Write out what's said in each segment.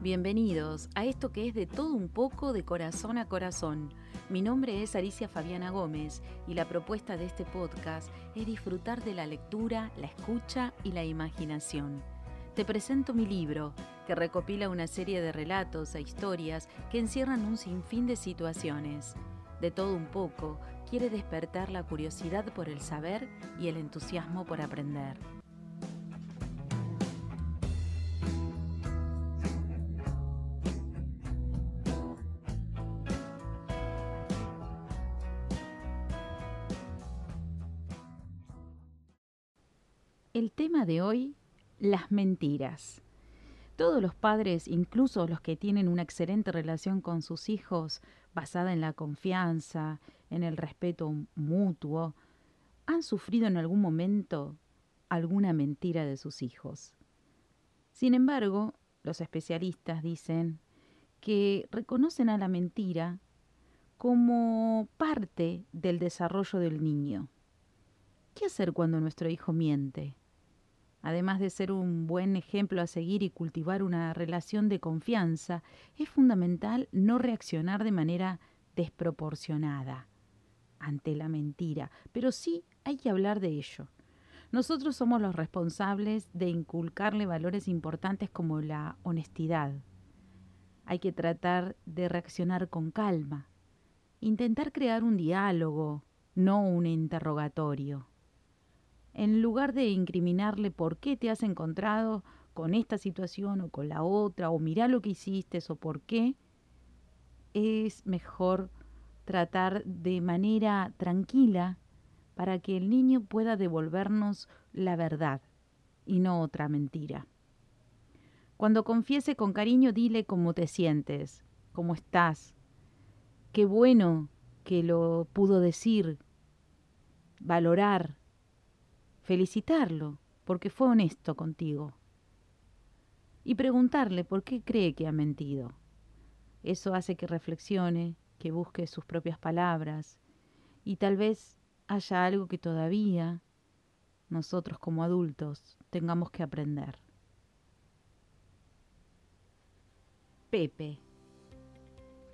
Bienvenidos a esto que es de todo un poco de corazón a corazón. Mi nombre es Alicia Fabiana Gómez y la propuesta de este podcast es disfrutar de la lectura, la escucha y la imaginación. Te presento mi libro, que recopila una serie de relatos e historias que encierran un sinfín de situaciones. De todo un poco, quiere despertar la curiosidad por el saber y el entusiasmo por aprender. El tema de hoy, las mentiras. Todos los padres, incluso los que tienen una excelente relación con sus hijos, basada en la confianza, en el respeto mutuo, han sufrido en algún momento alguna mentira de sus hijos. Sin embargo, los especialistas dicen que reconocen a la mentira como parte del desarrollo del niño. ¿Qué hacer cuando nuestro hijo miente? Además de ser un buen ejemplo a seguir y cultivar una relación de confianza, es fundamental no reaccionar de manera desproporcionada ante la mentira, pero sí hay que hablar de ello. Nosotros somos los responsables de inculcarle valores importantes como la honestidad. Hay que tratar de reaccionar con calma, intentar crear un diálogo, no un interrogatorio en lugar de incriminarle por qué te has encontrado con esta situación o con la otra, o mirá lo que hiciste o por qué, es mejor tratar de manera tranquila para que el niño pueda devolvernos la verdad y no otra mentira. Cuando confiese con cariño, dile cómo te sientes, cómo estás. Qué bueno que lo pudo decir, valorar felicitarlo porque fue honesto contigo y preguntarle por qué cree que ha mentido. Eso hace que reflexione, que busque sus propias palabras y tal vez haya algo que todavía nosotros como adultos tengamos que aprender. Pepe.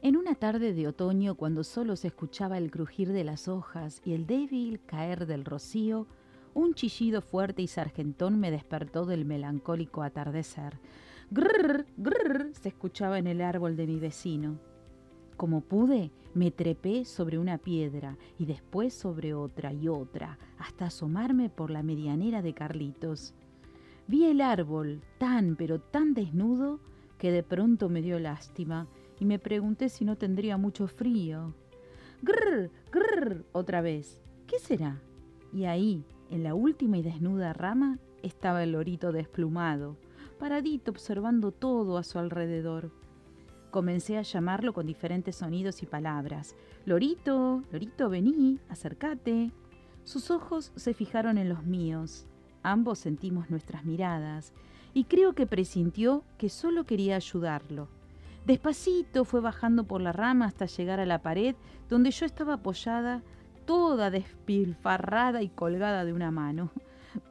En una tarde de otoño, cuando solo se escuchaba el crujir de las hojas y el débil caer del rocío, un chillido fuerte y sargentón me despertó del melancólico atardecer. Grrr, grrr, se escuchaba en el árbol de mi vecino. Como pude, me trepé sobre una piedra y después sobre otra y otra, hasta asomarme por la medianera de Carlitos. Vi el árbol tan pero tan desnudo que de pronto me dio lástima y me pregunté si no tendría mucho frío. Grrr, grrr, otra vez. ¿Qué será? Y ahí, en la última y desnuda rama estaba el lorito desplumado, paradito observando todo a su alrededor. Comencé a llamarlo con diferentes sonidos y palabras. Lorito, Lorito, vení, acércate. Sus ojos se fijaron en los míos. Ambos sentimos nuestras miradas y creo que presintió que solo quería ayudarlo. Despacito fue bajando por la rama hasta llegar a la pared donde yo estaba apoyada toda despilfarrada y colgada de una mano.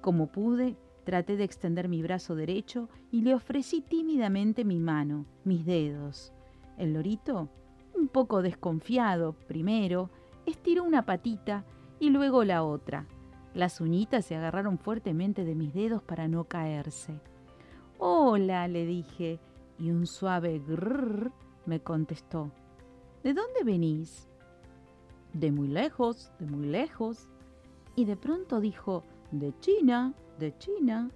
Como pude, traté de extender mi brazo derecho y le ofrecí tímidamente mi mano, mis dedos. El lorito, un poco desconfiado primero, estiró una patita y luego la otra. Las uñitas se agarraron fuertemente de mis dedos para no caerse. Hola, le dije, y un suave grrr me contestó. ¿De dónde venís? De muy lejos, de muy lejos. Y de pronto dijo, de China, de China,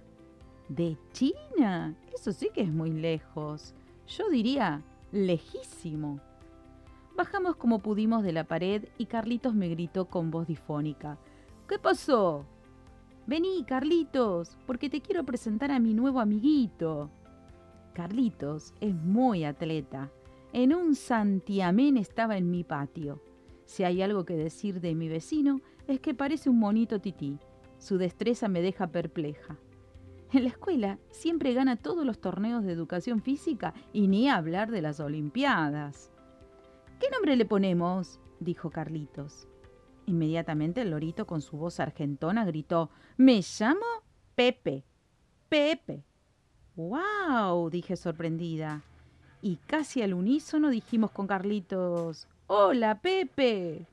de China. Eso sí que es muy lejos. Yo diría, lejísimo. Bajamos como pudimos de la pared y Carlitos me gritó con voz difónica. ¿Qué pasó? Vení, Carlitos, porque te quiero presentar a mi nuevo amiguito. Carlitos es muy atleta. En un santiamén estaba en mi patio. Si hay algo que decir de mi vecino, es que parece un monito tití. Su destreza me deja perpleja. En la escuela siempre gana todos los torneos de educación física y ni hablar de las Olimpiadas. ¿Qué nombre le ponemos? dijo Carlitos. Inmediatamente el lorito con su voz argentona gritó Me llamo Pepe. Pepe. ¡Wow! dije sorprendida. y casi al unísono dijimos con Carlitos, ¡Hola, Pepe!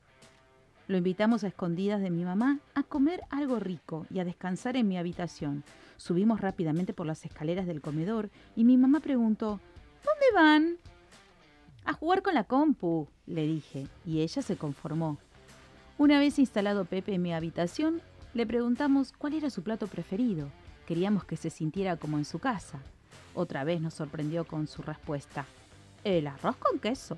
Lo invitamos a escondidas de mi mamá a comer algo rico y a descansar en mi habitación. Subimos rápidamente por las escaleras del comedor y mi mamá preguntó, ¿Dónde van? A jugar con la compu, le dije, y ella se conformó. Una vez instalado Pepe en mi habitación, le preguntamos cuál era su plato preferido. Queríamos que se sintiera como en su casa. Otra vez nos sorprendió con su respuesta. El arroz con queso.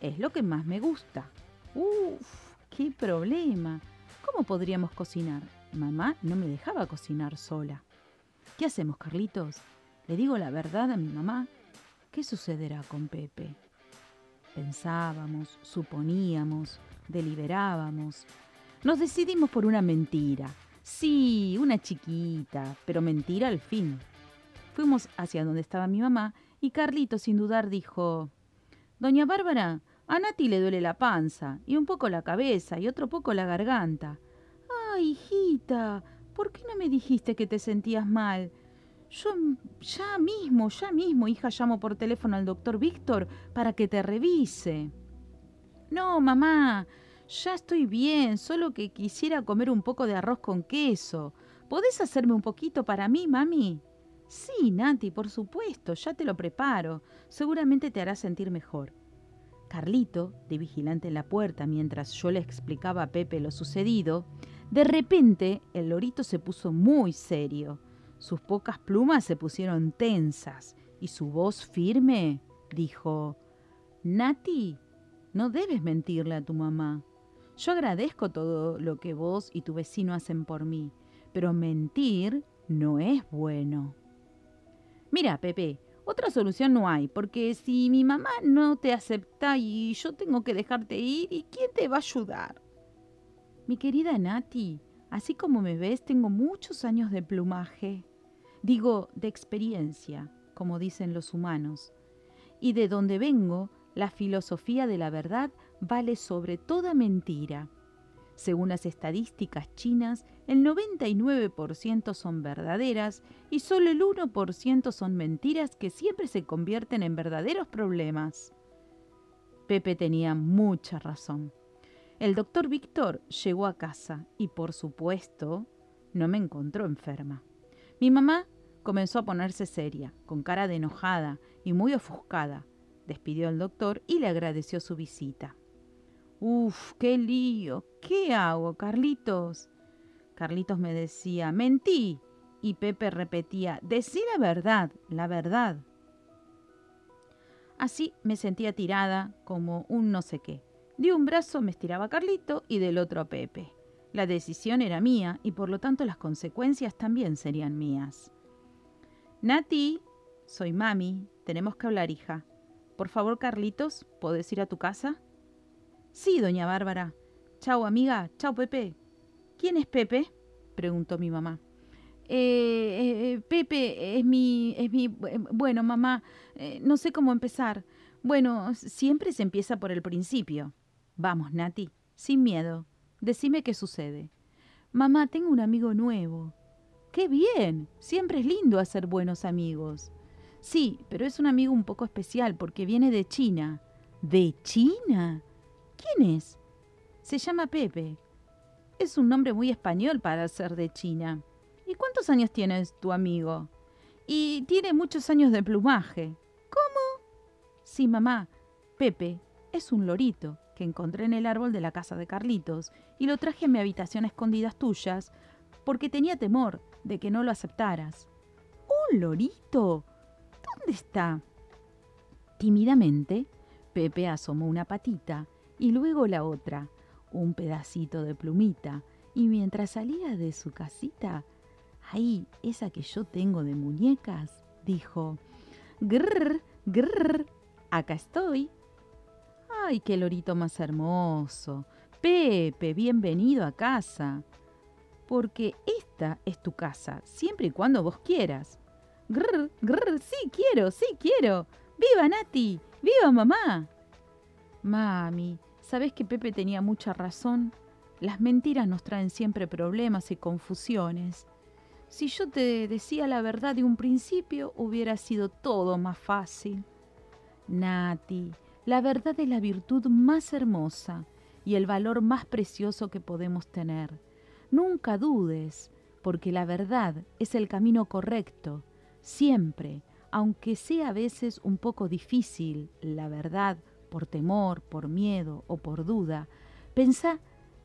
Es lo que más me gusta. Uf, qué problema. ¿Cómo podríamos cocinar? Mamá no me dejaba cocinar sola. ¿Qué hacemos, Carlitos? ¿Le digo la verdad a mi mamá? ¿Qué sucederá con Pepe? Pensábamos, suponíamos, deliberábamos. Nos decidimos por una mentira. Sí, una chiquita, pero mentira al fin. Fuimos hacia donde estaba mi mamá y Carlitos sin dudar dijo, Doña Bárbara, a Nati le duele la panza, y un poco la cabeza, y otro poco la garganta. Ay, hijita, ¿por qué no me dijiste que te sentías mal? Yo ya mismo, ya mismo, hija, llamo por teléfono al doctor Víctor para que te revise. No, mamá, ya estoy bien, solo que quisiera comer un poco de arroz con queso. ¿Podés hacerme un poquito para mí, mami? Sí, Nati, por supuesto, ya te lo preparo. Seguramente te hará sentir mejor. Carlito, de vigilante en la puerta mientras yo le explicaba a Pepe lo sucedido, de repente el lorito se puso muy serio. Sus pocas plumas se pusieron tensas y su voz firme dijo, Nati, no debes mentirle a tu mamá. Yo agradezco todo lo que vos y tu vecino hacen por mí, pero mentir no es bueno. Mira, Pepe, otra solución no hay, porque si mi mamá no te acepta y yo tengo que dejarte ir, ¿y quién te va a ayudar? Mi querida Nati, así como me ves, tengo muchos años de plumaje. Digo, de experiencia, como dicen los humanos. Y de donde vengo, la filosofía de la verdad vale sobre toda mentira. Según las estadísticas chinas, el 99% son verdaderas y solo el 1% son mentiras que siempre se convierten en verdaderos problemas. Pepe tenía mucha razón. El doctor Víctor llegó a casa y, por supuesto, no me encontró enferma. Mi mamá comenzó a ponerse seria, con cara de enojada y muy ofuscada. Despidió al doctor y le agradeció su visita. Uf, qué lío. ¿Qué hago, Carlitos? Carlitos me decía, mentí. Y Pepe repetía, decí la verdad, la verdad. Así me sentía tirada como un no sé qué. De un brazo me estiraba Carlito y del otro a Pepe. La decisión era mía y por lo tanto las consecuencias también serían mías. Nati, soy mami, tenemos que hablar, hija. Por favor, Carlitos, ¿podés ir a tu casa? Sí, doña Bárbara. Chau, amiga. Chau, Pepe. ¿Quién es Pepe? preguntó mi mamá. Eh, eh, eh, Pepe es mi, es mi... Bueno, mamá, no sé cómo empezar. Bueno, siempre se empieza por el principio. Vamos, Nati, sin miedo. Decime qué sucede. Mamá, tengo un amigo nuevo. ¡Qué bien! Siempre es lindo hacer buenos amigos. Sí, pero es un amigo un poco especial porque viene de China. ¿De China? ¿Quién es? Se llama Pepe. Es un nombre muy español para ser de China. ¿Y cuántos años tienes tu amigo? Y tiene muchos años de plumaje. ¿Cómo? Sí, mamá. Pepe es un lorito que encontré en el árbol de la casa de Carlitos y lo traje a mi habitación a escondidas tuyas porque tenía temor de que no lo aceptaras. ¿Un lorito? ¿Dónde está? Tímidamente, Pepe asomó una patita y luego la otra, un pedacito de plumita, y mientras salía de su casita, ahí, esa que yo tengo de muñecas, dijo, grrr, grrr, acá estoy. Ay, qué lorito más hermoso. Pepe, bienvenido a casa. Porque esta es tu casa, siempre y cuando vos quieras. Grrr, grrr, sí quiero, sí quiero. ¡Viva Nati! ¡Viva mamá! Mami, ¿Sabes que Pepe tenía mucha razón? Las mentiras nos traen siempre problemas y confusiones. Si yo te decía la verdad de un principio, hubiera sido todo más fácil. Nati, la verdad es la virtud más hermosa y el valor más precioso que podemos tener. Nunca dudes, porque la verdad es el camino correcto. Siempre, aunque sea a veces un poco difícil, la verdad, por temor, por miedo o por duda, pensá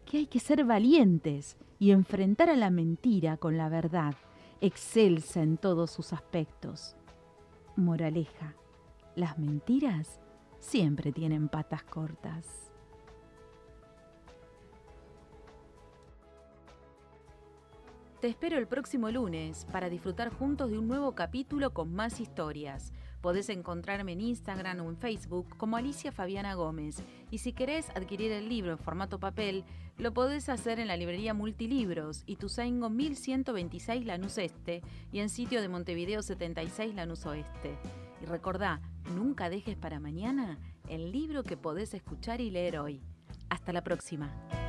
que hay que ser valientes y enfrentar a la mentira con la verdad, excelsa en todos sus aspectos. Moraleja, las mentiras siempre tienen patas cortas. Te espero el próximo lunes para disfrutar juntos de un nuevo capítulo con más historias. Podés encontrarme en Instagram o en Facebook como Alicia Fabiana Gómez. Y si querés adquirir el libro en formato papel, lo podés hacer en la librería Multilibros, Ituzaingo 1126 Lanús Este y en sitio de Montevideo 76 Lanús Oeste. Y recordá, nunca dejes para mañana el libro que podés escuchar y leer hoy. Hasta la próxima.